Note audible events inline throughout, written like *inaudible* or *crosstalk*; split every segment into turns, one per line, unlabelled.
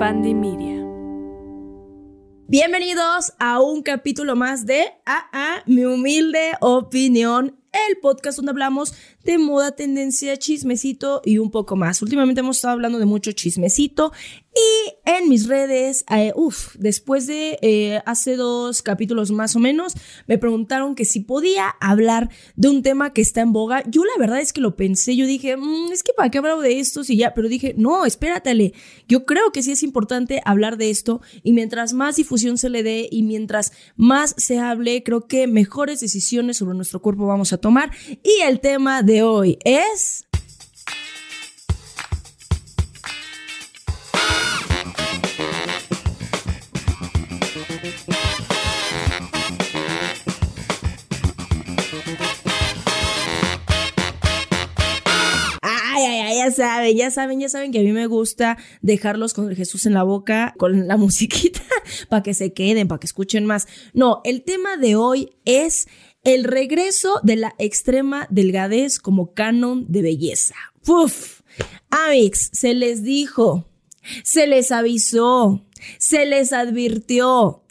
Media.
Bienvenidos a un capítulo más de AA, mi humilde opinión, el podcast donde hablamos de moda, tendencia, chismecito y un poco más. Últimamente hemos estado hablando de mucho chismecito y en mis redes, eh, uff, después de eh, hace dos capítulos más o menos, me preguntaron que si podía hablar de un tema que está en boga. Yo la verdad es que lo pensé, yo dije, mm, es que para qué hablo de esto si ya, pero dije, no, espératele, yo creo que sí es importante hablar de esto y mientras más difusión se le dé y mientras más se hable, creo que mejores decisiones sobre nuestro cuerpo vamos a tomar. Y el tema de hoy es... Ay, ay, ya saben, ya saben, ya saben que a mí me gusta dejarlos con el Jesús en la boca, con la *laughs* musiquita, para que se queden, para que escuchen más. No, el tema de hoy es el regreso de la extrema delgadez como canon de belleza. Uf, Amix, se les dijo, se les avisó, se les advirtió.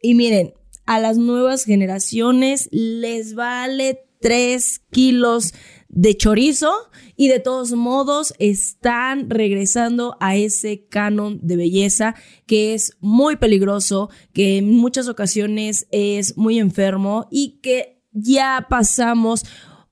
Y miren, a las nuevas generaciones les vale 3 kilos de chorizo y de todos modos están regresando a ese canon de belleza que es muy peligroso, que en muchas ocasiones es muy enfermo y que ya pasamos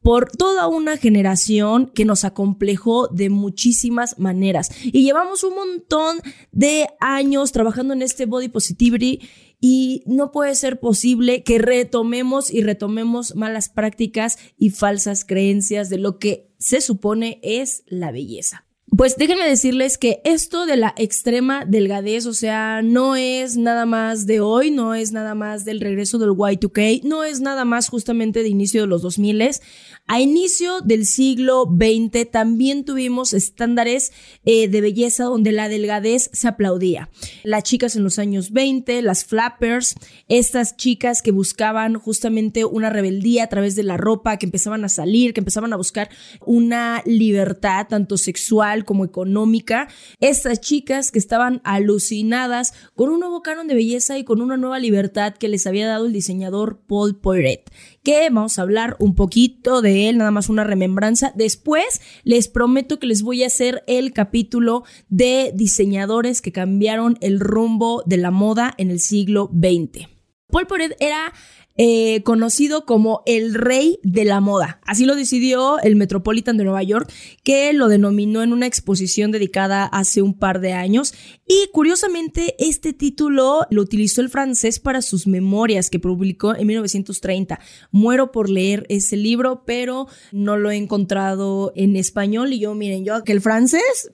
por toda una generación que nos acomplejó de muchísimas maneras. Y llevamos un montón de años trabajando en este body positivity y no puede ser posible que retomemos y retomemos malas prácticas y falsas creencias de lo que se supone es la belleza. Pues déjenme decirles que esto de la extrema delgadez, o sea, no es nada más de hoy, no es nada más del regreso del Y2K, no es nada más justamente de inicio de los 2000. A inicio del siglo XX también tuvimos estándares eh, de belleza donde la delgadez se aplaudía. Las chicas en los años 20, las flappers, estas chicas que buscaban justamente una rebeldía a través de la ropa, que empezaban a salir, que empezaban a buscar una libertad tanto sexual como económica. Estas chicas que estaban alucinadas con un nuevo canon de belleza y con una nueva libertad que les había dado el diseñador Paul Poiret que vamos a hablar un poquito de él, nada más una remembranza. Después les prometo que les voy a hacer el capítulo de diseñadores que cambiaron el rumbo de la moda en el siglo XX. Paul Poret era eh, conocido como el rey de la moda. Así lo decidió el Metropolitan de Nueva York, que lo denominó en una exposición dedicada hace un par de años. Y curiosamente, este título lo utilizó el francés para sus memorias que publicó en 1930. Muero por leer ese libro, pero no lo he encontrado en español. Y yo, miren, yo que el francés,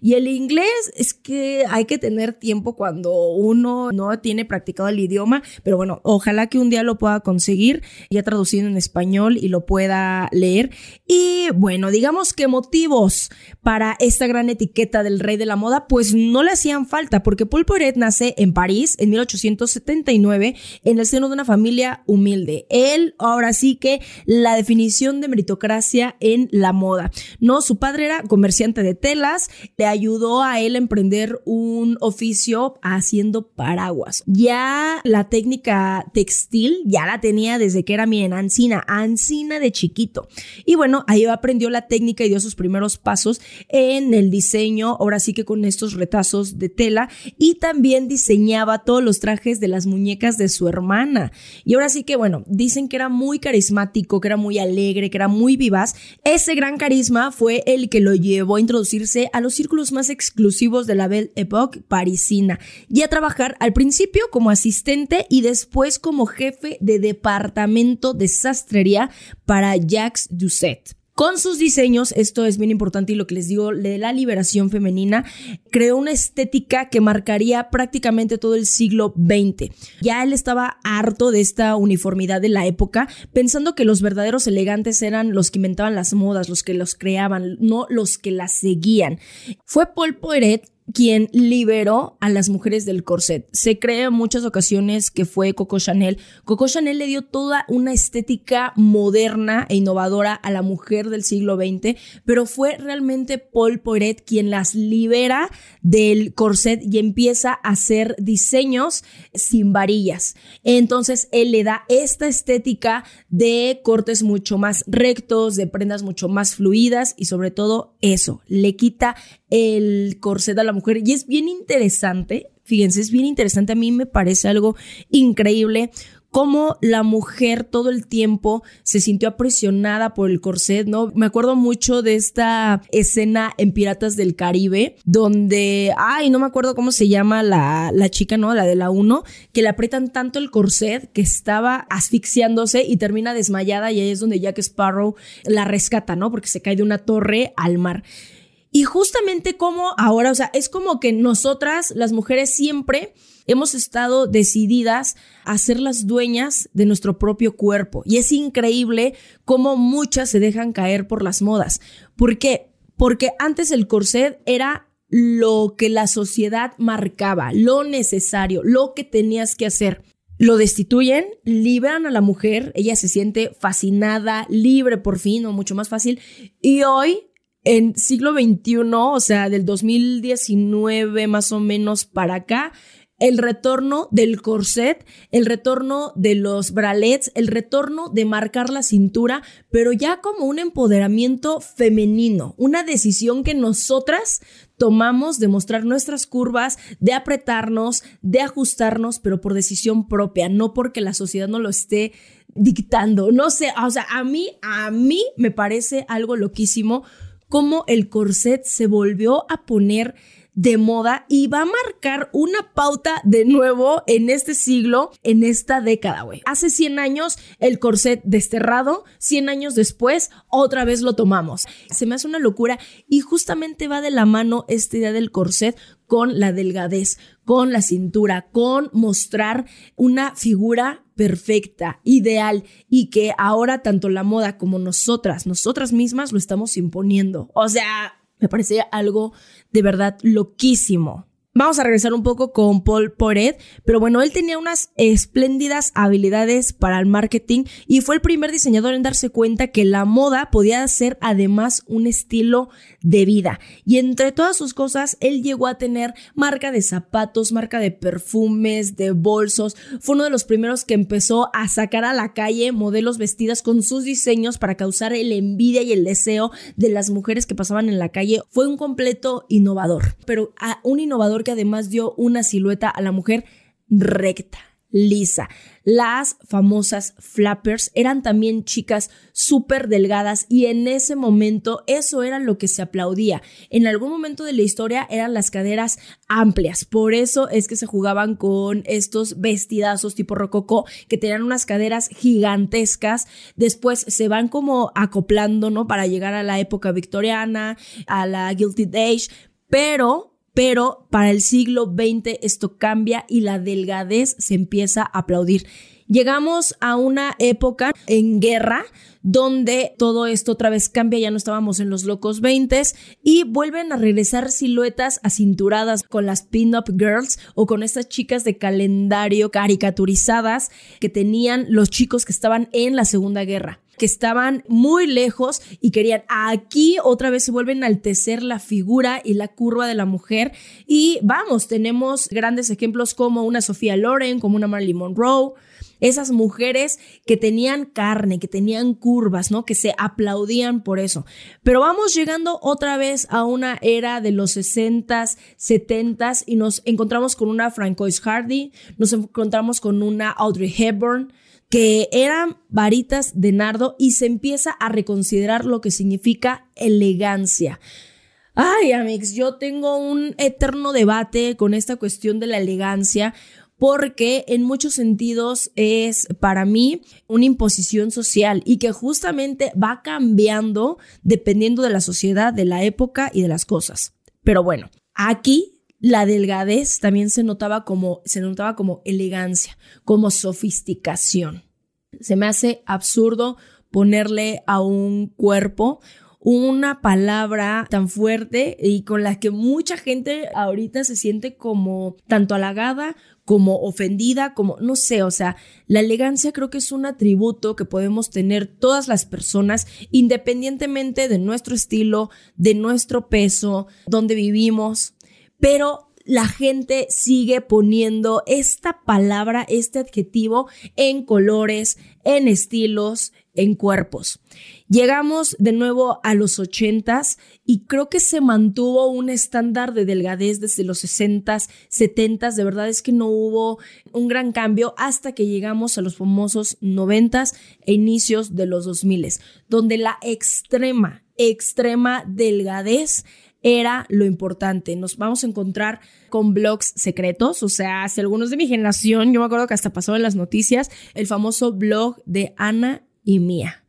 Y el inglés es que hay que tener tiempo cuando uno no tiene practicado el idioma, pero bueno, ojalá que un día lo pueda conseguir ya traducido en español y lo pueda leer. Y bueno, digamos que motivos para esta gran etiqueta del rey de la moda, pues no le hacían falta, porque Paul Poiret nace en París en 1879 en el seno de una familia humilde. Él, ahora sí que la definición de meritocracia en la moda. No, su padre era comerciante de le ayudó a él a emprender un oficio haciendo paraguas. Ya la técnica textil ya la tenía desde que era, miren, Ancina, Ancina de chiquito. Y bueno, ahí aprendió la técnica y dio sus primeros pasos en el diseño, ahora sí que con estos retazos de tela, y también diseñaba todos los trajes de las muñecas de su hermana. Y ahora sí que, bueno, dicen que era muy carismático, que era muy alegre, que era muy vivaz. Ese gran carisma fue el que lo llevó a introducirse a los círculos más exclusivos de la Belle Époque parisina y a trabajar al principio como asistente y después como jefe de departamento de sastrería para Jacques Doucet. Con sus diseños, esto es bien importante y lo que les digo de la liberación femenina, creó una estética que marcaría prácticamente todo el siglo XX. Ya él estaba harto de esta uniformidad de la época, pensando que los verdaderos elegantes eran los que inventaban las modas, los que los creaban, no los que las seguían. Fue Paul Poiret quien liberó a las mujeres del corset. Se cree en muchas ocasiones que fue Coco Chanel. Coco Chanel le dio toda una estética moderna e innovadora a la mujer del siglo XX, pero fue realmente Paul Poiret quien las libera del corset y empieza a hacer diseños sin varillas. Entonces él le da esta estética de cortes mucho más rectos, de prendas mucho más fluidas y sobre todo eso, le quita el corset a la mujer. Y es bien interesante, fíjense, es bien interesante, a mí me parece algo increíble cómo la mujer todo el tiempo se sintió aprisionada por el corset, ¿no? Me acuerdo mucho de esta escena en Piratas del Caribe, donde, ay, no me acuerdo cómo se llama la, la chica, ¿no? La de la 1, que le aprietan tanto el corset que estaba asfixiándose y termina desmayada y ahí es donde Jack Sparrow la rescata, ¿no? Porque se cae de una torre al mar. Y justamente como ahora, o sea, es como que nosotras, las mujeres, siempre hemos estado decididas a ser las dueñas de nuestro propio cuerpo. Y es increíble cómo muchas se dejan caer por las modas. ¿Por qué? Porque antes el corset era lo que la sociedad marcaba, lo necesario, lo que tenías que hacer. Lo destituyen, liberan a la mujer, ella se siente fascinada, libre por fin o mucho más fácil. Y hoy en siglo XXI, o sea, del 2019 más o menos para acá, el retorno del corset, el retorno de los bralets, el retorno de marcar la cintura, pero ya como un empoderamiento femenino, una decisión que nosotras tomamos de mostrar nuestras curvas, de apretarnos, de ajustarnos, pero por decisión propia, no porque la sociedad no lo esté dictando. No sé, o sea, a mí, a mí me parece algo loquísimo cómo el corset se volvió a poner de moda y va a marcar una pauta de nuevo en este siglo, en esta década, güey. Hace 100 años el corset desterrado, 100 años después otra vez lo tomamos. Se me hace una locura y justamente va de la mano esta idea del corset con la delgadez, con la cintura, con mostrar una figura perfecta, ideal y que ahora tanto la moda como nosotras, nosotras mismas lo estamos imponiendo. O sea, me parecía algo de verdad loquísimo. Vamos a regresar un poco con Paul Poret, pero bueno, él tenía unas espléndidas habilidades para el marketing y fue el primer diseñador en darse cuenta que la moda podía ser además un estilo de vida. Y entre todas sus cosas, él llegó a tener marca de zapatos, marca de perfumes, de bolsos. Fue uno de los primeros que empezó a sacar a la calle modelos vestidas con sus diseños para causar el envidia y el deseo de las mujeres que pasaban en la calle. Fue un completo innovador, pero un innovador que además dio una silueta a la mujer recta, lisa. Las famosas flappers eran también chicas súper delgadas y en ese momento eso era lo que se aplaudía. En algún momento de la historia eran las caderas amplias, por eso es que se jugaban con estos vestidazos tipo rococó que tenían unas caderas gigantescas. Después se van como acoplando, ¿no? Para llegar a la época victoriana, a la Guilty Age, pero pero para el siglo XX esto cambia y la delgadez se empieza a aplaudir. Llegamos a una época en guerra donde todo esto otra vez cambia, ya no estábamos en los locos 20 y vuelven a regresar siluetas acinturadas con las pin-up girls o con estas chicas de calendario caricaturizadas que tenían los chicos que estaban en la Segunda Guerra que estaban muy lejos y querían aquí otra vez se vuelven a enaltecer la figura y la curva de la mujer y vamos, tenemos grandes ejemplos como una Sofía Loren, como una Marilyn Monroe, esas mujeres que tenían carne, que tenían curvas, ¿no? Que se aplaudían por eso. Pero vamos llegando otra vez a una era de los 60s, 70s y nos encontramos con una Francois Hardy, nos encontramos con una Audrey Hepburn, que eran varitas de nardo y se empieza a reconsiderar lo que significa elegancia. Ay, amigos, yo tengo un eterno debate con esta cuestión de la elegancia porque en muchos sentidos es para mí una imposición social y que justamente va cambiando dependiendo de la sociedad, de la época y de las cosas. Pero bueno, aquí la delgadez también se notaba como, se notaba como elegancia, como sofisticación. Se me hace absurdo ponerle a un cuerpo una palabra tan fuerte y con la que mucha gente ahorita se siente como tanto halagada como ofendida, como no sé, o sea, la elegancia creo que es un atributo que podemos tener todas las personas independientemente de nuestro estilo, de nuestro peso, donde vivimos, pero la gente sigue poniendo esta palabra, este adjetivo en colores, en estilos, en cuerpos. Llegamos de nuevo a los ochentas y creo que se mantuvo un estándar de delgadez desde los sesentas, setentas. De verdad es que no hubo un gran cambio hasta que llegamos a los famosos noventas e inicios de los dos miles, donde la extrema, extrema delgadez era lo importante. Nos vamos a encontrar con blogs secretos, o sea, si algunos de mi generación, yo me acuerdo que hasta pasó en las noticias, el famoso blog de Ana y Mía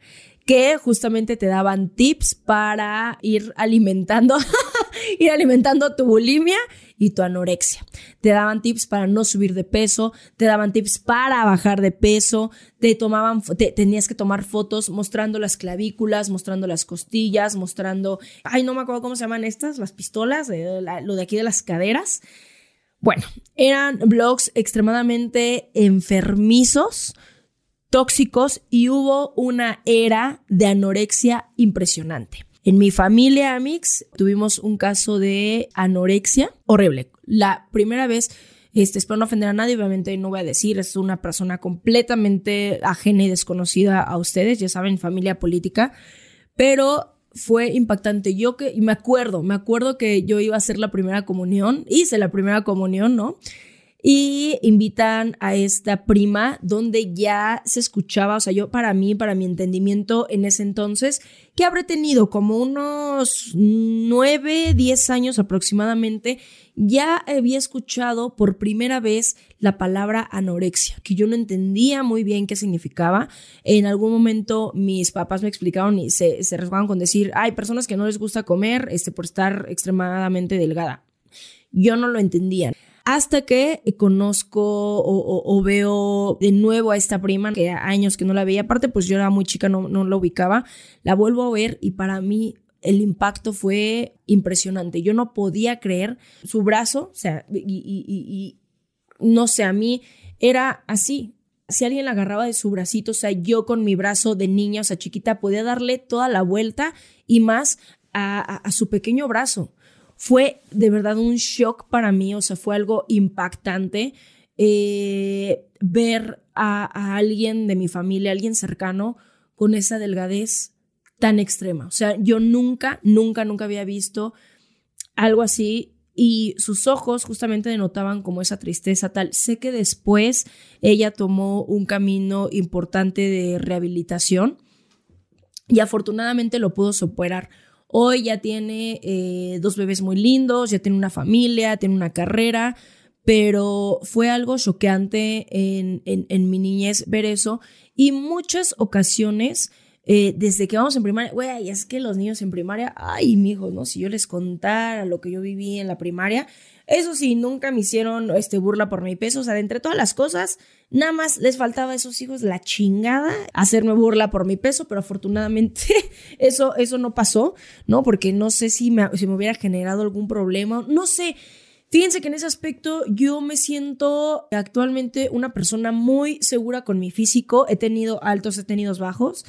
que justamente te daban tips para ir alimentando, *laughs* *laughs* ir alimentando tu bulimia y tu anorexia. Te daban tips para no subir de peso, te daban tips para bajar de peso, te tomaban, tenías que tomar fotos mostrando las clavículas, mostrando las costillas, mostrando, ay, no me acuerdo cómo se llaman estas, las pistolas, lo de aquí de las caderas. Bueno, eran blogs extremadamente enfermizos tóxicos y hubo una era de anorexia impresionante. En mi familia, Amix, tuvimos un caso de anorexia horrible. La primera vez, este, espero no ofender a nadie, obviamente no voy a decir, es una persona completamente ajena y desconocida a ustedes, ya saben, familia política, pero fue impactante. Yo que, y me acuerdo, me acuerdo que yo iba a hacer la primera comunión, hice la primera comunión, ¿no? Y invitan a esta prima donde ya se escuchaba, o sea, yo para mí, para mi entendimiento en ese entonces, que habré tenido como unos nueve, diez años aproximadamente, ya había escuchado por primera vez la palabra anorexia, que yo no entendía muy bien qué significaba. En algún momento mis papás me explicaron y se, se con decir, hay personas que no les gusta comer este, por estar extremadamente delgada. Yo no lo entendía hasta que conozco o, veo de nuevo a esta prima, que años que no la veía, aparte pues yo era muy chica, no, no la ubicaba, la vuelvo a ver y para mí el impacto fue impresionante. Yo no podía creer su brazo, o sea, y, no sé, a mí era así. Si alguien la agarraba de su bracito, o sea, yo con mi brazo de niña, o sea, chiquita, podía darle toda la vuelta y más a su pequeño brazo fue de verdad un shock para mí, o sea, fue algo impactante eh, ver a, alguien de mi familia, alguien cercano, con esa delgadez tan extrema. O sea, yo nunca, nunca, nunca había visto algo así y sus ojos justamente denotaban como esa tristeza tal. Sé que después ella tomó un camino importante de rehabilitación y afortunadamente lo pudo superar. Hoy ya tiene eh, dos bebés muy lindos, ya tiene una familia, tiene una carrera, pero fue algo choqueante en, en, mi niñez ver eso. Y muchas ocasiones... Eh, desde que vamos en primaria, güey, es que los niños en primaria, ay, mijo, ¿no? Si yo les contara lo que yo viví en la primaria, eso sí, nunca me hicieron este, burla por mi peso. O sea, de entre todas las cosas, nada más les faltaba a esos hijos la chingada hacerme burla por mi peso, pero afortunadamente *laughs* eso, eso no pasó, ¿no? Porque no sé si me, si me hubiera generado algún problema. No sé. Fíjense que en ese aspecto yo me siento actualmente una persona muy segura con mi físico. He tenido altos, he tenido bajos,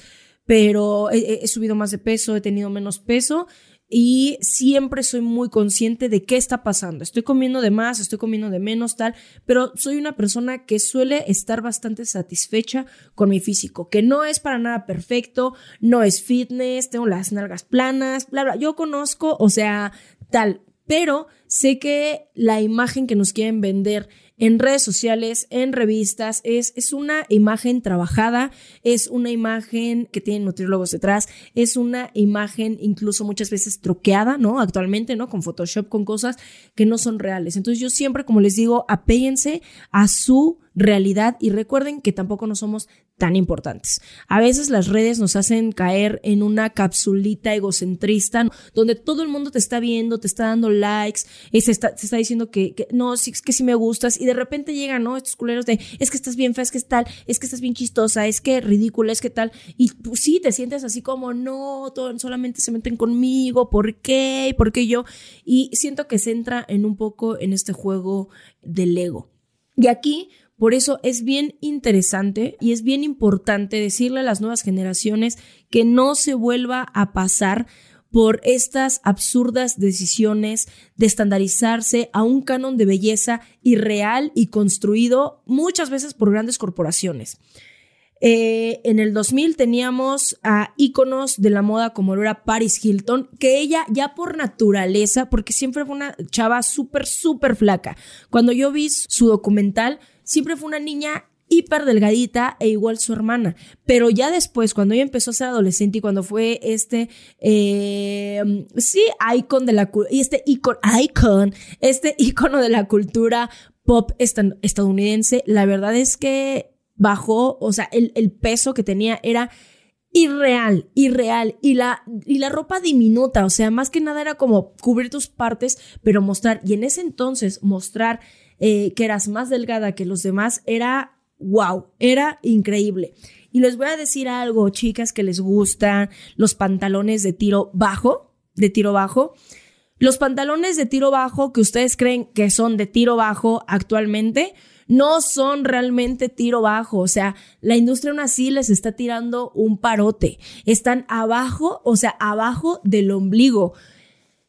pero he, subido más de peso, he tenido menos peso y siempre soy muy consciente de qué está pasando. Estoy comiendo de más, estoy comiendo de menos, tal, pero soy una persona que suele estar bastante satisfecha con mi físico, que no es para nada perfecto, no es fitness, tengo las nalgas planas, bla, bla. Yo conozco, o sea, tal, pero sé que la imagen que nos quieren vender en redes sociales, en revistas, es, es una imagen trabajada, es una imagen que tiene nutriólogos detrás, es una imagen incluso muchas veces troqueada, ¿no? Actualmente, ¿no? Con Photoshop, con cosas que no son reales. Entonces yo siempre, como les digo, apéguense a su realidad y recuerden que tampoco no somos tan importantes. A veces las redes nos hacen caer en una capsulita egocentrista donde todo el mundo te está viendo, te está dando likes, se está, está diciendo que, no, sí, que si me gustas y de repente llegan, ¿no? Estos culeros de, es que estás bien fea, es que es tal, es que estás bien chistosa, es que ridícula, es que tal. Y pues, sí, te sientes así como, no, todo, solamente se meten conmigo, ¿por qué? ¿Por qué yo? Y siento que se entra en un poco en este juego del ego. Y aquí por eso es bien interesante y es bien importante decirle a las nuevas generaciones que no se vuelva a pasar por estas absurdas decisiones de estandarizarse a un canon de belleza irreal y construido muchas veces por grandes corporaciones. Eh, en el 2000 teníamos a íconos de la moda como lo era Paris Hilton, que ella ya por naturaleza, porque siempre fue una chava súper, súper flaca. Cuando yo vi su documental, siempre fue una niña hiper delgadita e igual su hermana. Pero ya después, cuando ella empezó a ser adolescente y cuando fue este, eh, sí, icon de la, este icon, icon, este *laughs* icono de la cultura pop estadounidense, la verdad es que bajó, o sea, el, el peso que tenía era irreal, irreal. Y la, y la ropa diminuta, o sea, más que nada era como cubrir tus partes, pero mostrar, y en ese entonces mostrar eh, que eras más delgada que los demás, era wow, era increíble. Y les voy a decir algo, chicas, que les gustan los pantalones de tiro bajo, de tiro bajo. Los pantalones de tiro bajo que ustedes creen que son de tiro bajo actualmente, no son realmente tiro bajo. O sea, la industria aún así les está tirando un parote. Están abajo, o sea, abajo del ombligo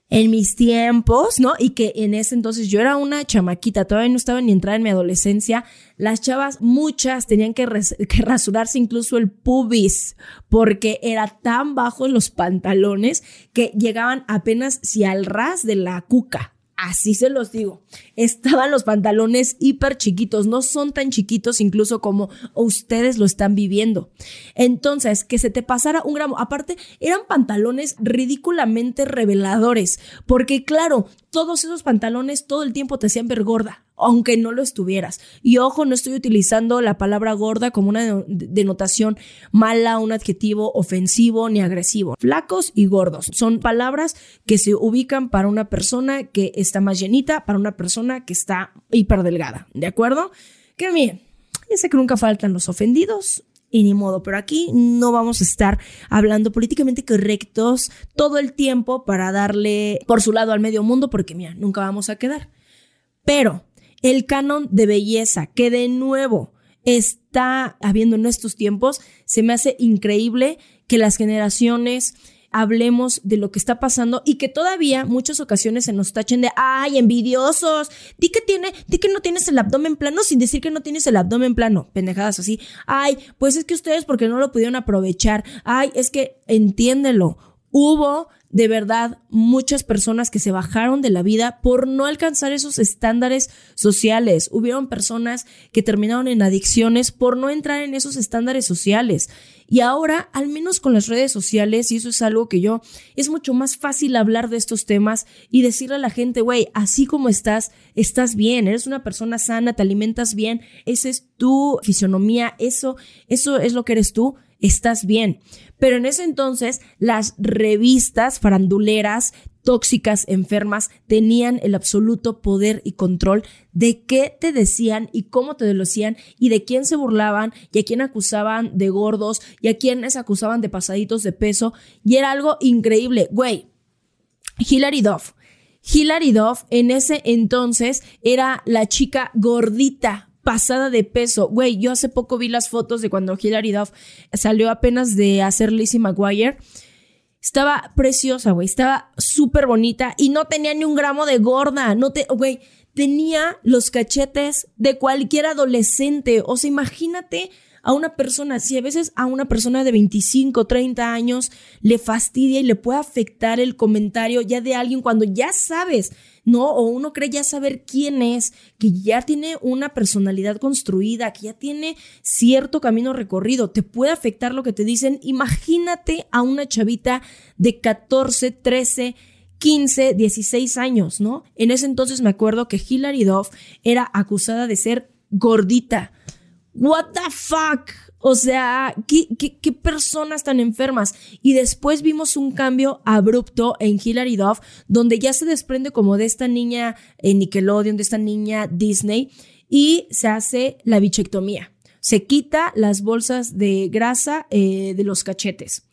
en mis tiempos, ¿no? Y que en ese entonces yo era una chamaquita, todavía no estaba ni entrada en mi adolescencia. Las chavas, muchas tenían que, rasurarse incluso el pubis, porque era tan bajo los pantalones que llegaban apenas si al ras de la cuca. Así se los digo. Estaban los pantalones hiper chiquitos, no son tan chiquitos incluso como ustedes lo están viviendo. Entonces, que se te pasara un gramo. Aparte, eran pantalones ridículamente reveladores, porque claro, todos esos pantalones todo el tiempo te hacían ver gorda aunque no lo estuvieras. Y ojo, no estoy utilizando la palabra gorda como una denotación mala, un adjetivo ofensivo ni agresivo. Flacos y gordos son palabras que se ubican para una persona que está más llenita, para una persona que está hiper delgada. ¿De acuerdo? Que bien, ya sé que nunca faltan los ofendidos, y ni modo, pero aquí no vamos a estar hablando políticamente correctos todo el tiempo para darle por su lado al medio mundo, porque mira, nunca vamos a quedar. Pero el canon de belleza que de nuevo está habiendo en estos tiempos, se me hace increíble que las generaciones hablemos de lo que está pasando y que todavía muchas ocasiones se nos tachen de, ay, envidiosos, di que tiene, di que no tienes el abdomen plano sin decir que no tienes el abdomen plano, pendejadas así, ay, pues es que ustedes porque no lo pudieron aprovechar, ay, es que entiéndelo, hubo de verdad muchas personas que se bajaron de la vida por no alcanzar esos estándares sociales. Hubieron personas que terminaron en adicciones por no entrar en esos estándares sociales. Y ahora, al menos con las redes sociales, y eso es algo que yo, es mucho más fácil hablar de estos temas y decirle a la gente, güey, así como estás, estás bien, eres una persona sana, te alimentas bien, esa es tu fisionomía, eso, eso es lo que eres tú estás bien. Pero en ese entonces las revistas faranduleras tóxicas, enfermas, tenían el absoluto poder y control de qué te decían y cómo te lo decían y de quién se burlaban y a quién acusaban de gordos y a quiénes acusaban de pasaditos de peso. Y era algo increíble. Güey, Hilary Duff. Hilary Duff en ese entonces era la chica gordita, pasada de peso. Güey, yo hace poco vi las fotos de cuando Hilary Duff salió apenas de hacer Lizzie McGuire. Estaba preciosa, güey. Estaba súper bonita y no tenía ni un gramo de gorda. No te, güey, tenía los cachetes de cualquier adolescente. O sea, imagínate a una persona, si a veces a una persona de 25, 30 años le fastidia y le puede afectar el comentario ya de alguien cuando ya sabes, ¿no? O uno cree ya saber quién es, que ya tiene una personalidad construida, que ya tiene cierto camino recorrido, te puede afectar lo que te dicen. Imagínate a una chavita de 14, 13, 15, 16 años, ¿no? En ese entonces me acuerdo que Hilary Duff era acusada de ser gordita. What the fuck? O sea, ¿qué, personas tan enfermas? Y después vimos un cambio abrupto en Hilary Duff, donde ya se desprende como de esta niña en Nickelodeon, de esta niña Disney, y se hace la bichectomía. Se quita las bolsas de grasa eh, de los cachetes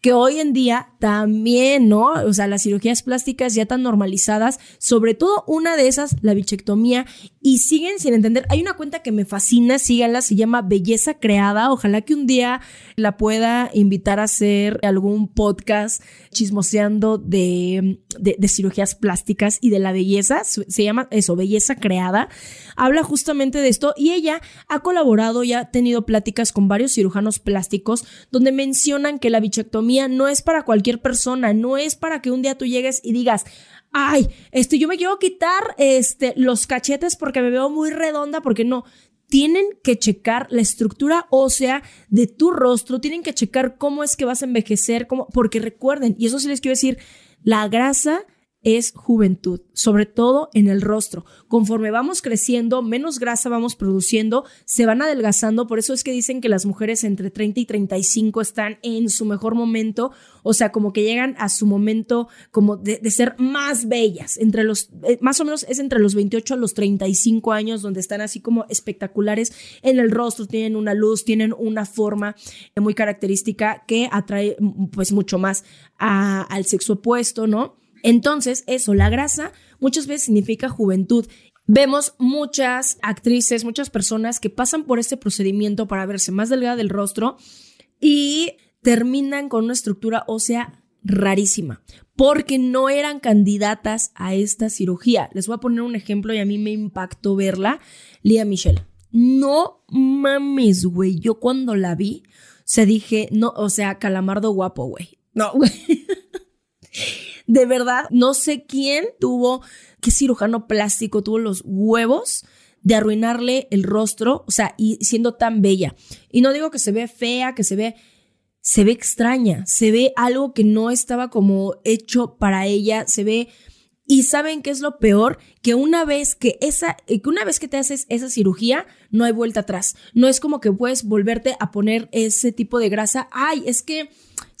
que hoy en día también, ¿no? O sea, las cirugías plásticas ya están normalizadas, sobre todo una de esas, la bichectomía, y siguen sin entender. Hay una cuenta que me fascina, síganla, se llama Belleza Creada. Ojalá que un día la pueda invitar a hacer algún podcast chismoseando de, de, cirugías plásticas y de la belleza. Se llama eso, Belleza Creada. Habla justamente de esto y ella ha colaborado y ha tenido pláticas con varios cirujanos plásticos donde mencionan que la bichectomía no es para cualquier persona, no es para que un día tú llegues y digas, ay, este, yo me quiero quitar este, los cachetes porque me veo muy redonda, porque no. Tienen que checar la estructura ósea de tu rostro, tienen que checar cómo es que vas a envejecer, porque recuerden, y eso sí les quiero decir, la grasa es juventud, sobre todo en el rostro. Conforme vamos creciendo, menos grasa vamos produciendo, se van adelgazando, por eso es que dicen que las mujeres entre 30 y 35 están en su mejor momento, o sea, como que llegan a su momento como de, ser más bellas, entre los, eh, más o menos es entre los 28 a los 35 años, donde están así como espectaculares en el rostro, tienen una luz, tienen una forma muy característica que atrae pues mucho más al sexo opuesto, ¿no? Entonces, eso, la grasa muchas veces significa juventud. Vemos muchas actrices, muchas personas que pasan por este procedimiento para verse más delgada del rostro y terminan con una estructura ósea rarísima, porque no eran candidatas a esta cirugía. Les voy a poner un ejemplo y a mí me impactó verla, Lía Michelle. No mames, güey, yo cuando la vi, se dije, no, o sea, calamardo guapo, güey. No, güey. *laughs* de verdad, no sé quién tuvo, qué cirujano plástico tuvo los huevos de arruinarle el rostro, o sea, y siendo tan bella. Y no digo que se ve fea, que se ve, se ve extraña, se ve algo que no estaba como hecho para ella, se ve y saben qué es lo peor, que una vez que esa, que una vez que te haces esa cirugía, no hay vuelta atrás. No es como que puedes volverte a poner ese tipo de grasa. Ay, es que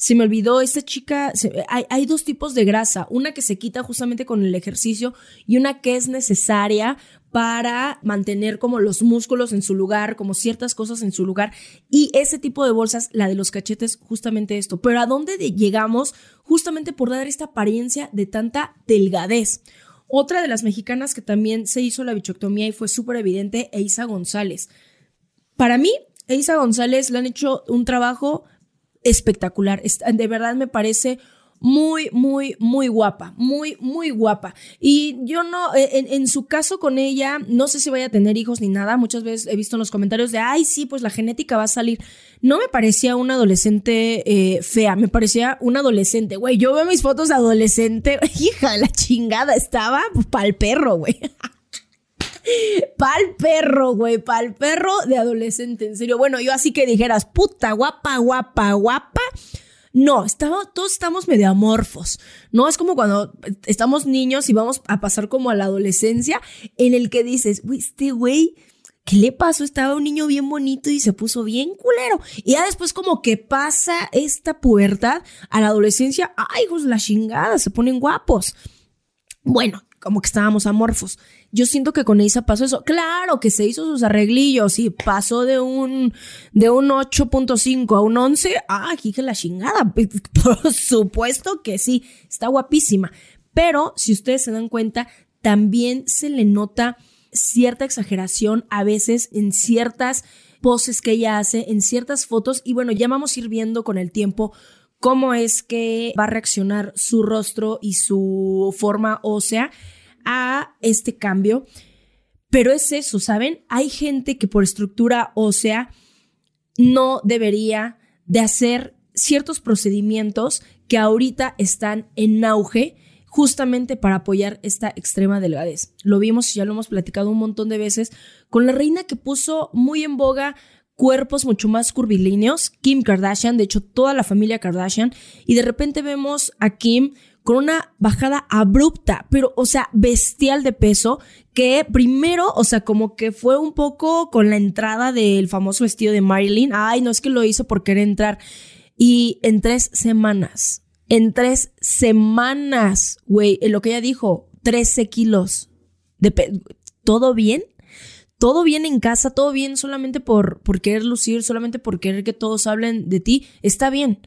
se me olvidó, esta chica, hay, hay, dos tipos de grasa, una que se quita justamente con el ejercicio y una que es necesaria para mantener como los músculos en su lugar, como ciertas cosas en su lugar. Y ese tipo de bolsas, la de los cachetes, justamente esto. Pero ¿a dónde llegamos? Justamente por dar esta apariencia de tanta delgadez. Otra de las mexicanas que también se hizo la bichoctomía y fue súper evidente, Eisa González. Para mí, Eisa González le han hecho un trabajo espectacular. De verdad me parece muy, muy, muy guapa, muy, muy guapa. Y yo no, eh, en, su caso con ella, no sé si vaya a tener hijos ni nada. Muchas veces he visto en los comentarios de, ay, sí, pues la genética va a salir. No me parecía una adolescente eh, fea, me parecía una adolescente, güey. Yo veo mis fotos de adolescente, *laughs* hija, la chingada, estaba pa'l perro, güey. *laughs* Pa'l perro, güey, pa'l perro de adolescente, en serio. Bueno, yo así que dijeras, puta, guapa, guapa, guapa no, estamos, todos estamos medio amorfos, ¿no? Es como cuando estamos niños y vamos a pasar como a la adolescencia en el que dices, güey, este güey, ¿qué le pasó? Estaba un niño bien bonito y se puso bien culero. Y ya después como que pasa esta pubertad a la adolescencia, ay, pues la chingada, se ponen guapos. Bueno, como que estábamos amorfos. Yo siento que con Isa pasó eso. Claro que se hizo sus arreglillos y pasó de un, de un 8.5 a un 11. Ah, que la chingada. *laughs* Por supuesto que sí. Está guapísima. Pero si ustedes se dan cuenta, también se le nota cierta exageración a veces en ciertas poses que ella hace, en ciertas fotos. Y bueno, ya vamos a ir viendo con el tiempo cómo es que va a reaccionar su rostro y su forma ósea a este cambio. Pero es eso, ¿saben? Hay gente que por estructura ósea no debería de hacer ciertos procedimientos que ahorita están en auge justamente para apoyar esta extrema delgadez. Lo vimos y ya lo hemos platicado un montón de veces con la reina que puso muy en boga cuerpos mucho más curvilíneos, Kim Kardashian, de hecho toda la familia Kardashian, y de repente vemos a Kim con una bajada abrupta, pero, o sea, bestial de peso, que primero, o sea, como que fue un poco con la entrada del famoso vestido de Marilyn, ay, no es que lo hizo por querer entrar, y en tres semanas, en tres semanas, güey, lo que ella dijo, 13 kilos de ¿Todo bien? Todo bien en casa, todo bien solamente por, por querer lucir, solamente por querer que todos hablen de ti, está bien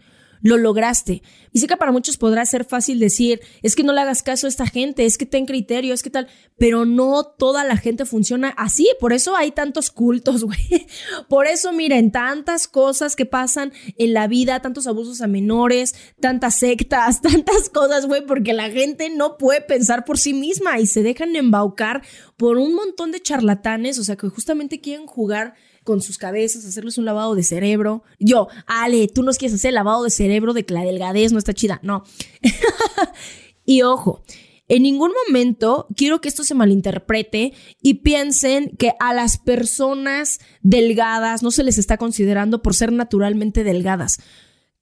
lo lograste. Y sé que para muchos podrá ser fácil decir, es que no le hagas caso a esta gente, es que ten criterio, es que tal, pero no toda la gente funciona así, por eso hay tantos cultos, *laughs* güey. Por eso, miren, tantas cosas que pasan en la vida, tantos abusos a menores, tantas sectas, *laughs* tantas cosas, güey, porque la gente no puede pensar por sí misma y se dejan embaucar por un montón de charlatanes, o sea, que justamente quieren jugar con sus cabezas, hacerles un lavado de cerebro. Yo, Ale, tú nos quieres hacer lavado de cerebro de que la delgadez no está chida. No. *laughs* y ojo, en ningún momento quiero que esto se malinterprete y piensen que a las personas delgadas no se les está considerando por ser naturalmente delgadas.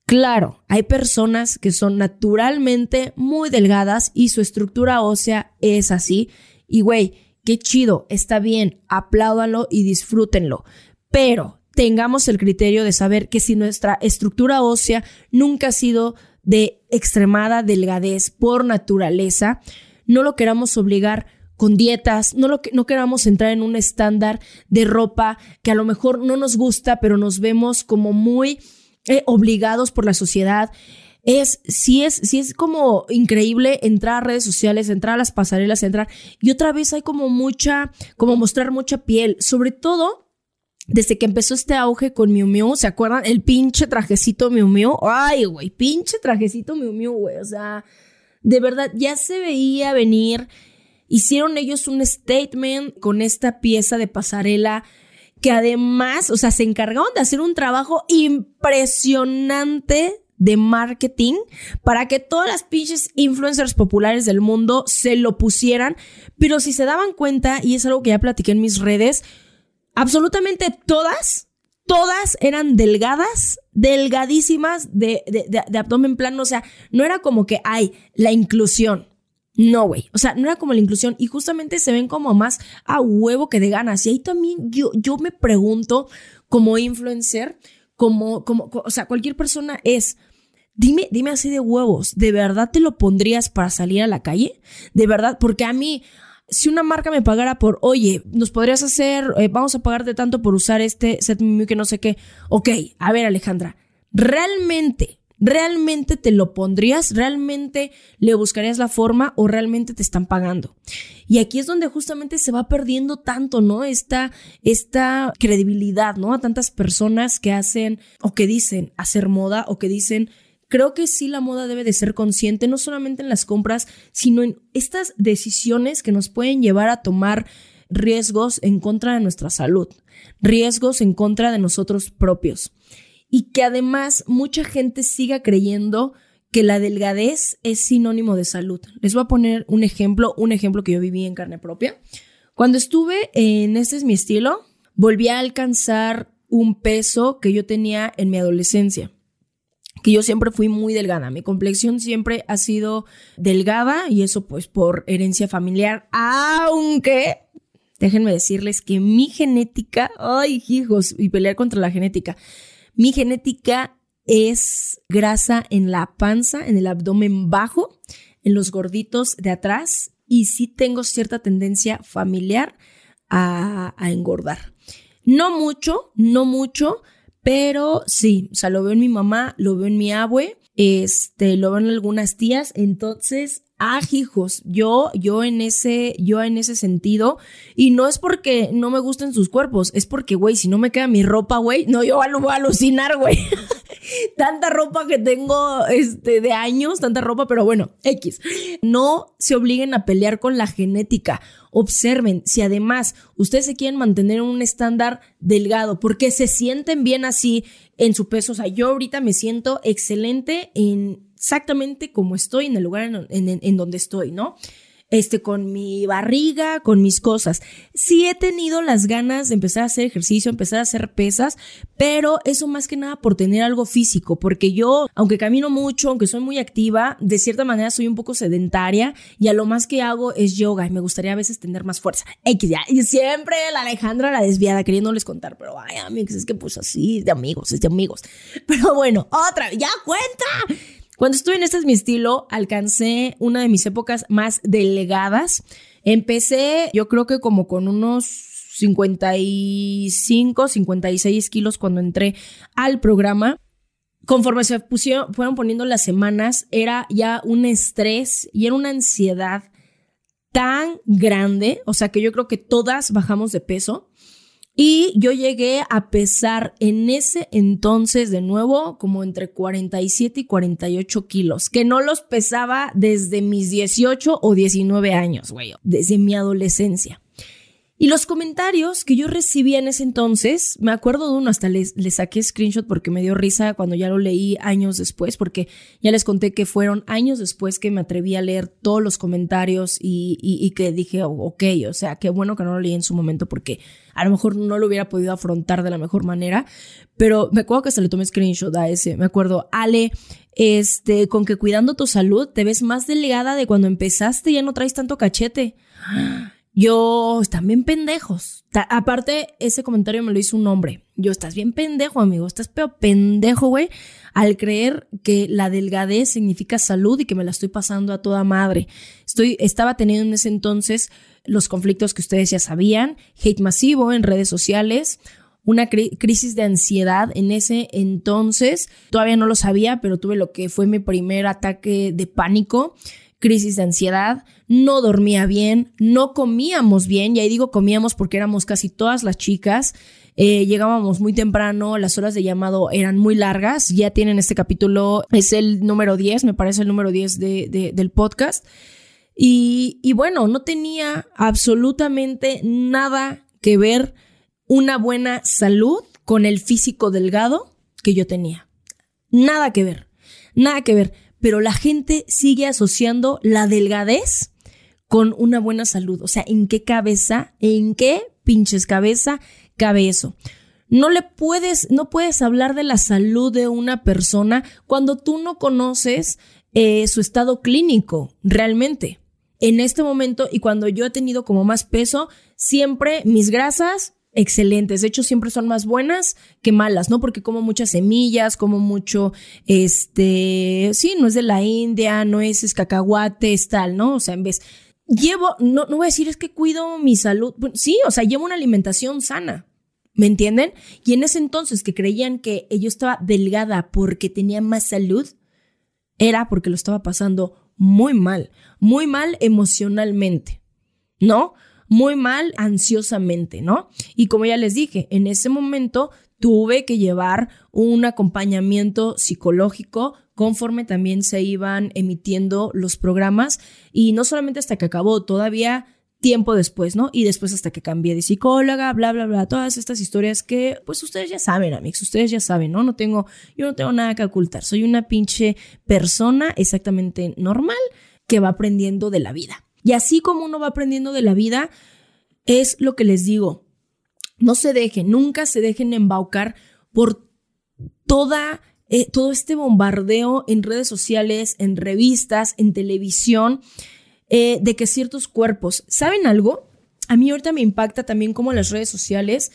Claro, hay personas que son naturalmente muy delgadas y su estructura ósea es así. Y güey, qué chido, está bien, apláudanlo y disfrútenlo pero tengamos el criterio de saber que si nuestra estructura ósea nunca ha sido de extremada delgadez por naturaleza, no lo queramos obligar con dietas, no, lo, no queramos entrar en un estándar de ropa que a lo mejor no nos gusta, pero nos vemos como muy eh, obligados por la sociedad. Es, sí es, sí es como increíble entrar a redes sociales, entrar a las pasarelas, entrar, y otra vez hay como mucha, como mostrar mucha piel, sobre todo desde que empezó este auge con Miu Miu, ¿se acuerdan? El pinche trajecito Miu Miu. Ay, güey, pinche trajecito Miu Miu, güey. O sea, de verdad, ya se veía venir. Hicieron ellos un statement con esta pieza de pasarela que además, o sea, se encargaron de hacer un trabajo impresionante de marketing para que todas las pinches influencers populares del mundo se lo pusieran. Pero si se daban cuenta, y es algo que ya platiqué en mis redes, absolutamente todas, todas eran delgadas, delgadísimas de, de, abdomen plano. O sea, no era como que hay la inclusión. No, güey. O sea, no era como la inclusión. Y justamente se ven como más a huevo que de ganas. Y ahí también yo, yo me pregunto, como influencer, como, como, o sea, cualquier persona es. Dime, dime así de huevos, ¿de verdad te lo pondrías para salir a la calle? ¿De verdad? Porque a mí, si una marca me pagara por, oye, nos podrías hacer, eh, vamos a pagarte tanto por usar este set que no sé qué. Ok, a ver, Alejandra, ¿realmente, realmente te lo pondrías? ¿Realmente le buscarías la forma o realmente te están pagando? Y aquí es donde justamente se va perdiendo tanto, ¿no? Esta, esta credibilidad, ¿no? A tantas personas que hacen o que dicen hacer moda o que dicen creo que sí la moda debe de ser consciente, no solamente en las compras, sino en estas decisiones que nos pueden llevar a tomar riesgos en contra de nuestra salud, riesgos en contra de nosotros propios. Y que además mucha gente siga creyendo que la delgadez es sinónimo de salud. Les voy a poner un ejemplo, un ejemplo que yo viví en carne propia. Cuando estuve en Este es mi estilo, volví a alcanzar un peso que yo tenía en mi adolescencia que yo siempre fui muy delgada. Mi complexión siempre ha sido delgada y eso pues por herencia familiar, aunque déjenme decirles que mi genética, ay hijos, y pelear contra la genética, mi genética es grasa en la panza, en el abdomen bajo, en los gorditos de atrás y sí tengo cierta tendencia familiar a, a engordar. No mucho, no mucho, pero sí, o sea, lo veo en mi mamá, lo veo en mi abue, este, lo veo en algunas tías, entonces, ah, hijos, yo, yo en ese, yo en ese sentido, y no es porque no me gusten sus cuerpos, es porque, güey, si no me queda mi ropa, güey, no, yo voy a alucinar, güey. *laughs* tanta ropa que tengo, este, de años, tanta ropa, pero bueno, X. No se obliguen a pelear con la genética. Observen si además ustedes se quieren mantener en un estándar delgado porque se sienten bien así en su peso. O sea, yo ahorita me siento excelente en exactamente como estoy en el lugar en, en donde estoy, ¿no? este, con mi barriga, con mis cosas. Sí he tenido las ganas de empezar a hacer ejercicio, empezar a hacer pesas, pero eso más que nada por tener algo físico, porque yo, aunque camino mucho, aunque soy muy activa, de cierta manera soy un poco sedentaria y a lo más que hago es yoga y me gustaría a veces tener más fuerza. X ya, y siempre la Alejandra la desviada queriéndoles contar, pero ay, amigos, es que pues así, de amigos, es de amigos. *laughs* Pero bueno, otra, ya cuenta. Cuando estuve en Este es mi estilo, alcancé una de mis épocas más delgadas. Empecé, yo creo que como con unos 55, 56 kilos cuando entré al programa. Conforme se pusieron, fueron poniendo las semanas, era ya un estrés y era una ansiedad tan grande, o sea que yo creo que todas bajamos de peso. Y yo llegué a pesar en ese entonces de nuevo como entre 47 y 48 kilos, que no los pesaba desde mis 18 o 19 años, güey, desde mi adolescencia. Y los comentarios que yo recibía en ese entonces, me acuerdo de uno, hasta les, saqué screenshot porque me dio risa cuando ya lo leí años después, porque ya les conté que fueron años después que me atreví a leer todos los comentarios y, y, que dije, ok, o sea, qué bueno que no lo leí en su momento porque a lo mejor no lo hubiera podido afrontar de la mejor manera, pero me acuerdo que se le tomé screenshot a ese, me acuerdo, Ale, este, con que cuidando tu salud te ves más delgada de cuando empezaste, ya no traes tanto cachete. Yo, están bien pendejos. aparte, ese comentario me lo hizo un hombre. Yo, estás bien pendejo, amigo. Estás peor pendejo, güey, al creer que la delgadez significa salud y que me la estoy pasando a toda madre. Estoy, estaba teniendo en ese entonces los conflictos que ustedes ya sabían, hate masivo en redes sociales, una crisis de ansiedad en ese entonces. Todavía no lo sabía, pero tuve lo que fue mi primer ataque de pánico crisis de ansiedad, no dormía bien, no comíamos bien, y ahí digo comíamos porque éramos casi todas las chicas, eh, llegábamos muy temprano, las horas de llamado eran muy largas, ya tienen este capítulo, es el número 10, me parece el número 10 de, del podcast, y, y bueno, no tenía absolutamente nada que ver una buena salud con el físico delgado que yo tenía. Nada que ver, nada que ver pero la gente sigue asociando la delgadez con una buena salud. O sea, ¿en qué cabeza, en qué pinches cabeza cabe eso? No le puedes, no puedes hablar de la salud de una persona cuando tú no conoces eh, su estado clínico realmente. En este momento y cuando yo he tenido como más peso, siempre mis grasas excelentes. De hecho, siempre son más buenas que malas, ¿no? Porque como muchas semillas, como mucho, este, sí, no es de la India, no es, es es tal, ¿no? O sea, en vez, llevo, no, no voy a decir es que cuido mi salud. Sí, o sea, llevo una alimentación sana. ¿Me entienden? Y en ese entonces que creían que yo estaba delgada porque tenía más salud, era porque lo estaba pasando muy mal, muy mal emocionalmente, ¿no? Muy mal ansiosamente, ¿no? Y como ya les dije, en ese momento tuve que llevar un acompañamiento psicológico conforme también se iban emitiendo los programas y no solamente hasta que acabó, todavía tiempo después, ¿no? Y después hasta que cambié de psicóloga, bla, bla, bla, todas estas historias que, pues ustedes ya saben, amigos, ustedes ya saben, ¿no? No tengo, yo no tengo nada que ocultar, soy una pinche persona exactamente normal que va aprendiendo de la vida. Y así como uno va aprendiendo de la vida, es lo que les digo. No se dejen, nunca se dejen embaucar por toda, eh, todo este bombardeo en redes sociales, en revistas, en televisión, eh, de que ciertos cuerpos, ¿saben algo? A mí ahorita me impacta también como las redes sociales.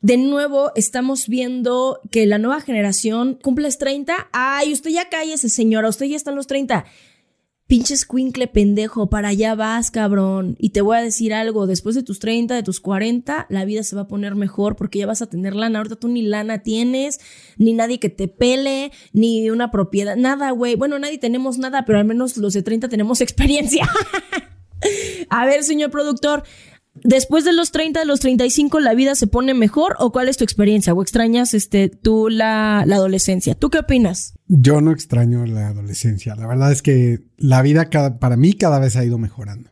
De nuevo, estamos viendo que la nueva generación cumple 30. Ay, usted ya cállese, señora, usted ya está en los 30 pinches cuincle pendejo, para allá vas, cabrón. Y te voy a decir algo, después de tus 30, de tus 40, la vida se va a poner mejor porque ya vas a tener lana. Ahorita tú ni lana tienes, ni nadie que te pele, ni una propiedad, nada, güey. Bueno, nadie tenemos nada, pero al menos los de 30 tenemos *laughs* experiencia. a ver, señor productor, después de los 30, de los 35, ¿la vida se pone mejor o cuál es tu experiencia? ¿O extrañas este, tú la, la adolescencia? ¿Tú qué opinas?
Yo no extraño la adolescencia. La verdad es que la vida cada, para mí cada vez ha ido mejorando.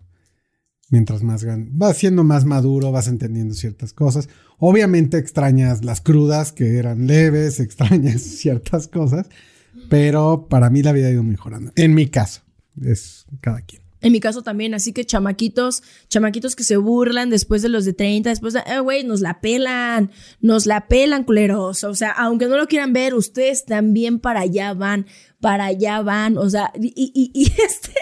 Mientras más vas siendo más maduro, vas entendiendo ciertas cosas. Obviamente extrañas las crudas que eran leves, *laughs* extrañas ciertas cosas, pero para mí la vida ha ido mejorando. En mi caso, es cada quien.
En mi caso también, así que chamaquitos, chamaquitos que se burlan después de los de 30, después de, eh, güey, nos la pelan, nos la pelan, culeros. O sea, aunque no lo quieran ver, ustedes también para allá van, para allá van. O sea, y, y, y *laughs* este,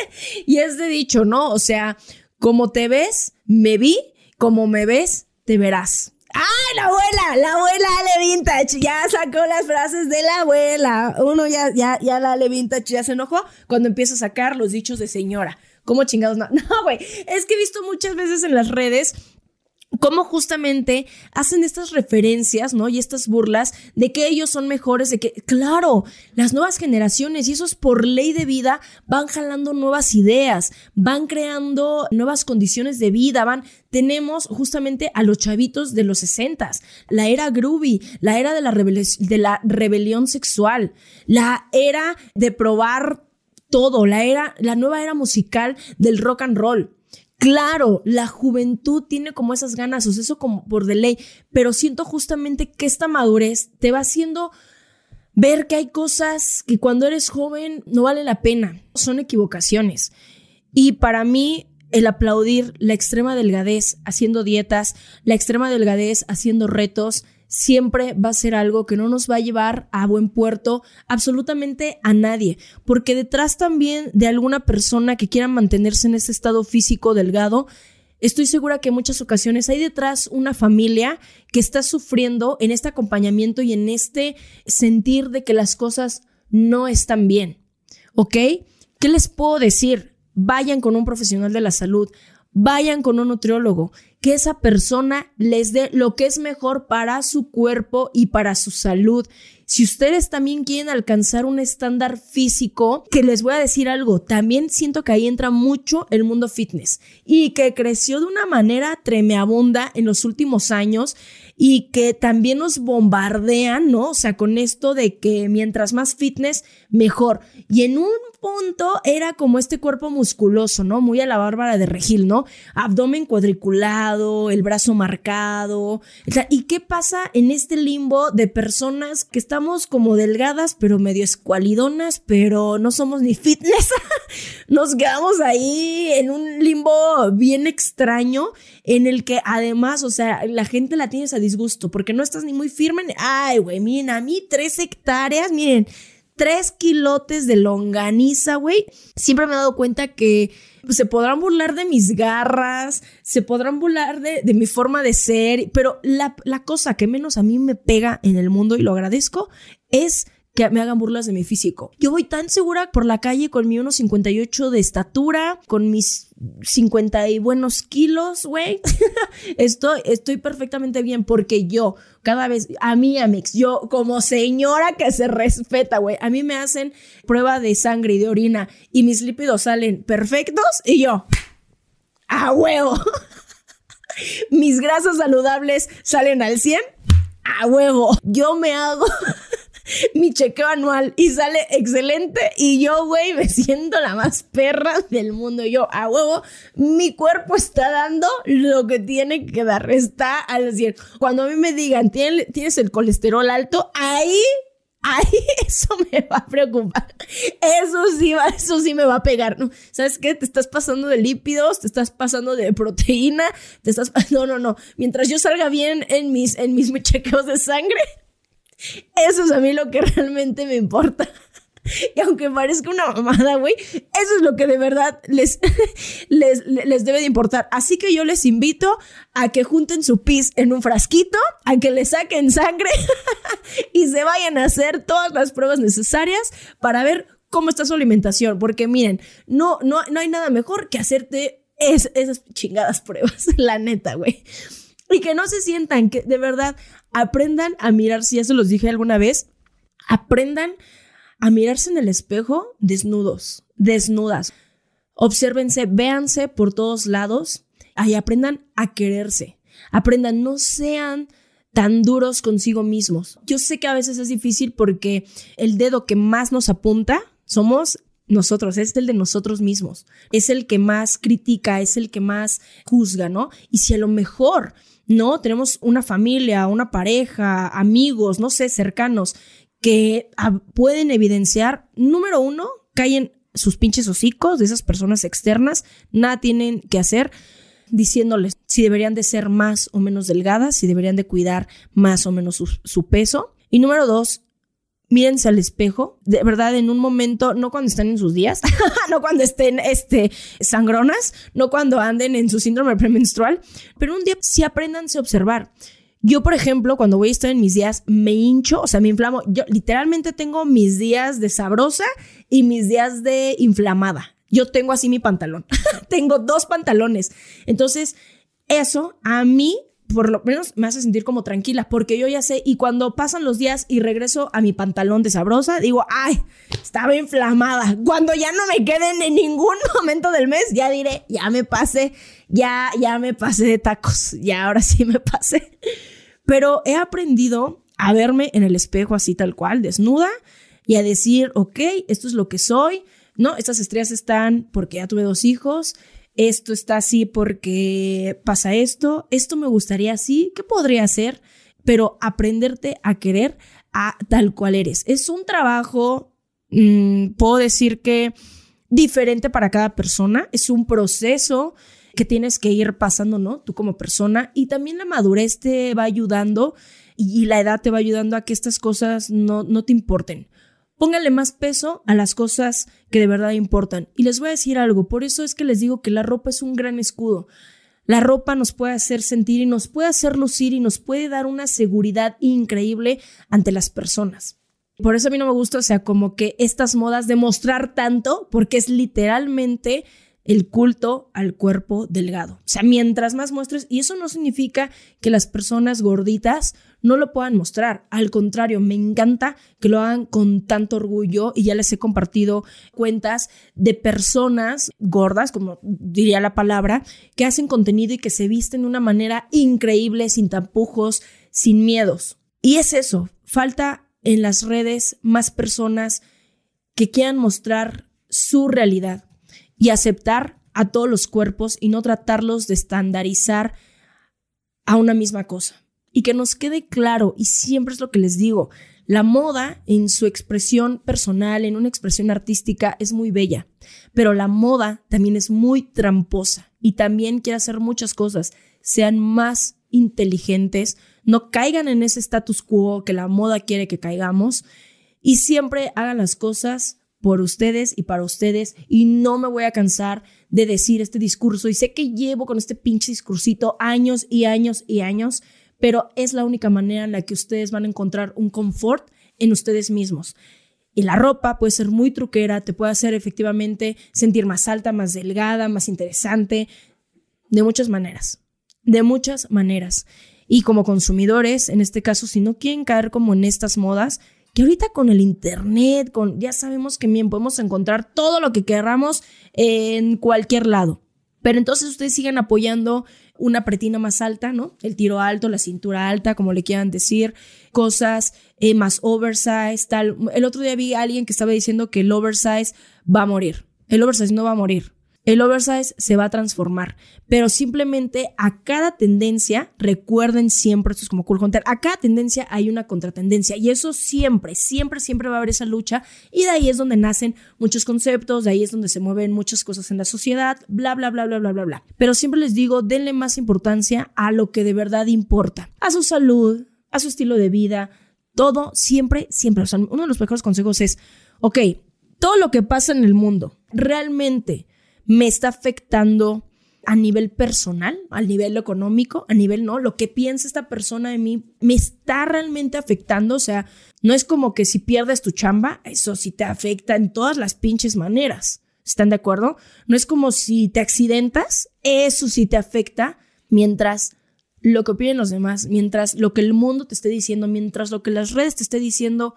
y este dicho, ¿no? O sea, como te ves, me vi, como me ves, te verás. ¡Ay, la abuela! La abuela Ale Vintage ya sacó las frases de la abuela. Uno ya, ya, ya la Ale Vintage ya se enojó cuando empieza a sacar los dichos de señora. ¿Cómo chingados no? *laughs* No, güey. Es que he visto muchas veces en las redes cómo justamente hacen estas referencias, ¿no? Y estas burlas de que ellos son mejores, de que, claro, las nuevas generaciones, y eso es por ley de vida, van jalando nuevas ideas, van creando nuevas condiciones de vida, van, tenemos justamente a los chavitos de los sesentas, la era groovy, la era de la, de la rebelión sexual, la era de probar todo, la era, la nueva era musical del rock and roll. Claro, la juventud tiene como esas ganas, o eso como por de ley, pero siento justamente que esta madurez te va haciendo ver que hay cosas que cuando eres joven no vale la pena, son equivocaciones. Y para mí, el aplaudir la extrema delgadez haciendo dietas, la extrema delgadez haciendo retos, siempre va a ser algo que no nos va a llevar a buen puerto absolutamente a nadie, porque detrás también de alguna persona que quiera mantenerse en ese estado físico delgado, estoy segura que en muchas ocasiones hay detrás una familia que está sufriendo en este acompañamiento y en este sentir de que las cosas no están bien. ¿Ok? ¿Qué les puedo decir? Vayan con un profesional de la salud, vayan con un nutriólogo, que esa persona les dé lo que es mejor para su cuerpo y para su salud. Si ustedes también quieren alcanzar un estándar físico, que les voy a decir algo, también siento que ahí entra mucho el mundo fitness y que creció de una manera tremeabunda en los últimos años y que también nos bombardean, ¿no? O sea, con esto de que mientras más fitness, mejor. Y en un punto era como este cuerpo musculoso, ¿no? Muy a la bárbara de Regil, ¿no? Abdomen cuadriculado, el brazo marcado. ¿Y qué pasa en este limbo de personas que estamos como delgadas, pero medio escualidonas, pero no somos ni fitness? *laughs* Nos quedamos ahí en un limbo bien extraño en el que además, o sea, la gente la tienes a disgusto porque no estás ni muy firme. Ay, güey, miren, a mí tres hectáreas, miren tres kilotes de longaniza, güey. Siempre me he dado cuenta que se podrán burlar de mis garras, se podrán burlar de, mi forma de ser, pero la, la cosa que menos a mí me pega en el mundo, y lo agradezco, es que me hagan burlas de mi físico. Yo voy tan segura por la calle con mi 1,58 de estatura, con mis 50 y buenos kilos, güey. *laughs* estoy, estoy perfectamente bien porque yo, cada vez, a mí, Amix, yo como señora que se respeta, güey, a mí me hacen prueba de sangre y de orina y mis lípidos salen perfectos y yo, a huevo. *laughs* mis grasas saludables salen al 100, a huevo. Yo me hago *laughs* *laughs* mi chequeo anual y sale excelente y yo, güey, me siento la más perra del mundo. Yo, a huevo, mi cuerpo está dando lo que tiene que dar, está al 100. Cuando a mí me digan, tienes el colesterol alto, ahí ahí *laughs* eso me va a preocupar. Eso sí va, eso sí me va a pegar. ¿no? ¿Sabes qué? Te estás pasando de lípidos, te estás pasando de proteína, te estás *laughs* no, no, no. Mientras yo salga bien en mis en mis chequeos de sangre, eso es a mí lo que realmente me importa. Y aunque parezca una mamada, güey, eso es lo que de verdad les, *laughs* les, les, debe de importar. Así que yo les invito a que junten su pis en un frasquito, a que le saquen sangre *laughs* y se vayan a hacer todas las pruebas necesarias para ver cómo está su alimentación. Porque miren, no, no, no hay nada mejor que hacerte esas chingadas pruebas, *laughs* la neta, güey. Y que no se sientan, que de verdad aprendan a mirar, si ya se los dije alguna vez, aprendan a mirarse en el espejo desnudos, desnudas. Obsérvense, véanse por todos lados y aprendan a quererse. Aprendan, no sean tan duros consigo mismos. Yo sé que a veces es difícil porque el dedo que más nos apunta somos nosotros, es el de nosotros mismos. Es el que más critica, es el que más juzga, ¿no? Y si a lo mejor ¿no? Tenemos una familia, una pareja, amigos, no sé, cercanos, que pueden evidenciar, número uno, caen sus pinches hocicos de esas personas externas, nada tienen que hacer diciéndoles si deberían de ser más o menos delgadas, si deberían de cuidar más o menos su, su peso. Y número dos, mírense al espejo, de verdad, en un momento, no cuando estén en sus días, *laughs* no cuando estén este, sangronas, no cuando anden en su síndrome premenstrual, pero un día sí apréndanse a observar. Yo, por ejemplo, cuando voy a estar en mis días, me hincho, o sea, me inflamo. Yo literalmente tengo mis días de sabrosa y mis días de inflamada. Yo tengo así mi pantalón. *laughs* tengo dos pantalones. Entonces, eso a mí por lo menos me hace sentir como tranquila, porque yo ya sé, y cuando pasan los días y regreso a mi pantalón de sabrosa, digo, ay, estaba inflamada. Cuando ya no me queden en ningún *laughs* momento del mes, ya diré, ya me pasé, ya, ya me pasé de tacos, ya ahora sí me pasé. Pero he aprendido a verme en el espejo así tal cual, desnuda, y a decir, ok, esto es lo que soy, ¿no? Estas estrellas están porque ya tuve dos hijos, esto está así porque pasa esto, esto me gustaría así, ¿qué podría hacer? Pero aprenderte a querer a tal cual eres. Es un trabajo, mm, puedo decir que diferente para cada persona, es un proceso que tienes que ir pasando, ¿no? Tú como persona y también la madurez te va ayudando y la edad te va ayudando a que estas cosas no, no te importen. Póngale más peso a las cosas que de verdad importan. Y les voy a decir algo, por eso es que les digo que la ropa es un gran escudo. La ropa nos puede hacer sentir y nos puede hacer lucir y nos puede dar una seguridad increíble ante las personas. Por eso a mí no me gusta, o sea, como que estas modas de mostrar tanto, porque es literalmente el culto al cuerpo delgado. O sea, mientras más muestres, y eso no significa que las personas gorditas no lo puedan mostrar. Al contrario, me encanta que lo hagan con tanto orgullo y ya les he compartido cuentas de personas gordas, como diría la palabra, que hacen contenido y que se visten de una manera increíble, sin tapujos, sin miedos. Y es eso, falta en las redes más personas que quieran mostrar su realidad y aceptar a todos los cuerpos y no tratarlos de estandarizar a una misma cosa. Y que nos quede claro, y siempre es lo que les digo, la moda en su expresión personal, en una expresión artística, es muy bella, pero la moda también es muy tramposa y también quiere hacer muchas cosas. Sean más inteligentes, no caigan en ese status quo que la moda quiere que caigamos y siempre hagan las cosas por ustedes y para ustedes y no me voy a cansar de decir este discurso y sé que llevo con este pinche discursito años y años y años, pero es la única manera en la que ustedes van a encontrar un confort en ustedes mismos. Y la ropa puede ser muy truquera, te puede hacer efectivamente sentir más alta, más delgada, más interesante, de muchas maneras, de muchas maneras. Y como consumidores, en este caso, si no quieren caer como en estas modas, que ahorita con el internet, con ya sabemos que bien podemos encontrar todo lo que queramos en cualquier lado. Pero entonces ustedes sigan apoyando una pretina más alta, ¿no? El tiro alto, la cintura alta, como le quieran decir, cosas eh, más oversize, tal. El otro día vi a alguien que estaba diciendo que el oversize va a morir. El oversize no va a morir. El oversize se va a transformar, pero simplemente a cada tendencia, recuerden siempre, esto es como Cool Hunter, a cada tendencia hay una contratendencia y eso siempre, siempre, siempre va a haber esa lucha y de ahí es donde nacen muchos conceptos, de ahí es donde se mueven muchas cosas en la sociedad, bla, bla, bla, bla, bla, bla, bla. Pero siempre les digo, denle más importancia a lo que de verdad importa, a su salud, a su estilo de vida, todo, siempre, siempre. O uno de los mejores consejos es, ok, todo lo que pasa en el mundo, realmente me está afectando a nivel personal, a nivel económico, a nivel no, lo que piensa esta persona de mí me está realmente afectando, o sea, no es como que si pierdes tu chamba, eso sí te afecta en todas las pinches maneras. ¿Están de acuerdo? No es como si te accidentas, eso sí te afecta mientras lo que opinen los demás, mientras lo que el mundo te esté diciendo, mientras lo que las redes te esté diciendo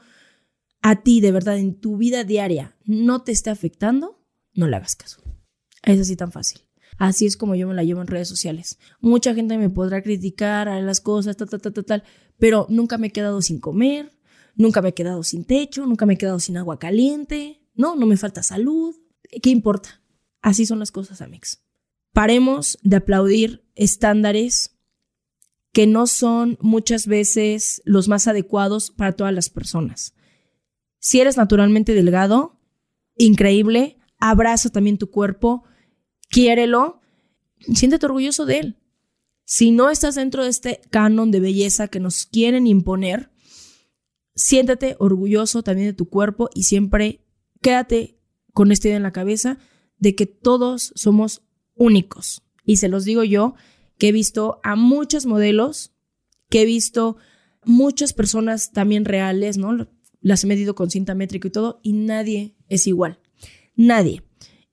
a ti de verdad en tu vida diaria no te esté afectando, no le hagas caso. Es así tan fácil. Así es como yo me la llevo en redes sociales. Mucha gente me podrá criticar a las cosas, tal, tal, tal, tal, pero nunca me he quedado sin comer, nunca me he quedado sin techo, nunca me he quedado sin agua caliente, no, no me falta salud. ¿Qué importa? Así son las cosas, Amix. Paremos de aplaudir estándares que no son muchas veces los más adecuados para todas las personas. Si eres naturalmente delgado, increíble, abraza también tu cuerpo, quiérelo, siéntete orgulloso de él. Si no estás dentro de este canon de belleza que nos quieren imponer, siéntate orgulloso también de tu cuerpo y siempre quédate con esta idea en la cabeza de que todos somos únicos. Y se los digo yo, que he visto a muchos modelos, que he visto muchas personas también reales, ¿no? Las he medido con cinta métrica y todo, y nadie es igual. Nadie.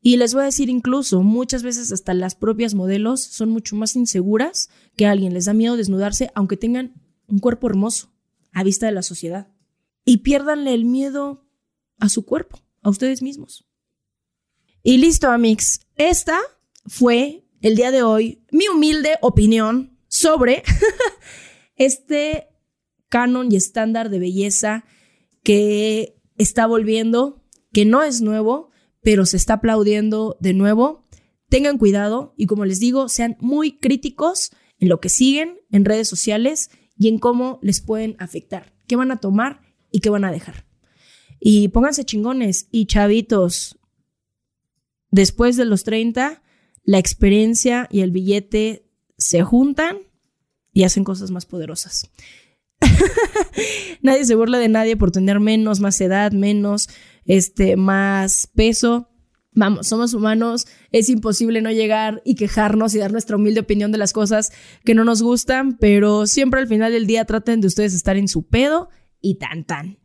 Y les voy a decir incluso, muchas veces hasta las propias modelos son mucho más inseguras que alguien. Les da miedo desnudarse aunque tengan un cuerpo hermoso a vista de la sociedad. Y piérdanle el miedo a su cuerpo, a ustedes mismos. Y listo, Amix. Esta fue el día de hoy mi humilde opinión sobre *laughs* este canon y estándar de belleza que está volviendo, que no es nuevo, pero se está aplaudiendo de nuevo. Tengan cuidado y como les digo, sean muy críticos en lo que siguen en redes sociales y en cómo les pueden afectar, qué van a tomar y qué van a dejar. Y pónganse chingones y chavitos, después de los 30, la experiencia y el billete se juntan y hacen cosas más poderosas. *laughs* nadie se burla de nadie por tener menos, más edad, menos, este, más peso. Vamos, somos humanos, es imposible no llegar y quejarnos y dar nuestra humilde opinión de las cosas que no nos gustan, pero siempre al final del día traten de ustedes estar en su pedo y tan tan.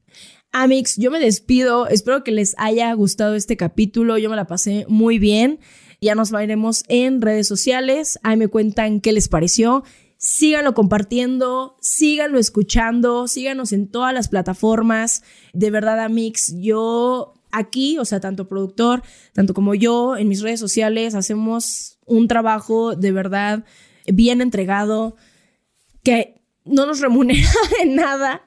Amix, yo me despido, espero que les haya gustado este capítulo, yo me la pasé muy bien, ya nos veremos en redes sociales, ahí me cuentan qué les pareció síganlo compartiendo, síganlo escuchando, síganos en todas las plataformas. De verdad, Amix, yo aquí, o sea, tanto productor, tanto como yo, en mis redes sociales, hacemos un trabajo de verdad bien entregado, que no nos remunera *laughs* en nada.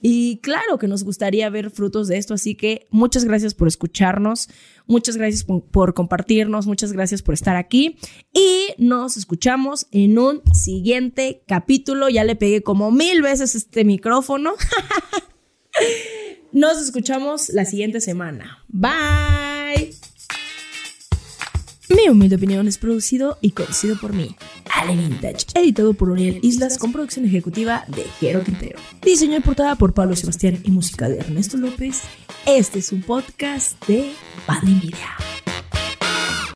Y claro que nos gustaría ver frutos de esto, así que muchas gracias por escucharnos, muchas gracias por, compartirnos, muchas gracias por estar aquí y nos escuchamos en un siguiente capítulo. Ya le pegué como mil veces este micrófono. *laughs* Nos escuchamos la siguiente semana. Bye. Mi humilde opinión es producido y conocido por mí, Ale Vintage, editado por Uriel Islas con producción ejecutiva de Jero Quintero. Diseño de portada por Pablo Sebastián y música de Ernesto López. Este es un podcast de Padre Media.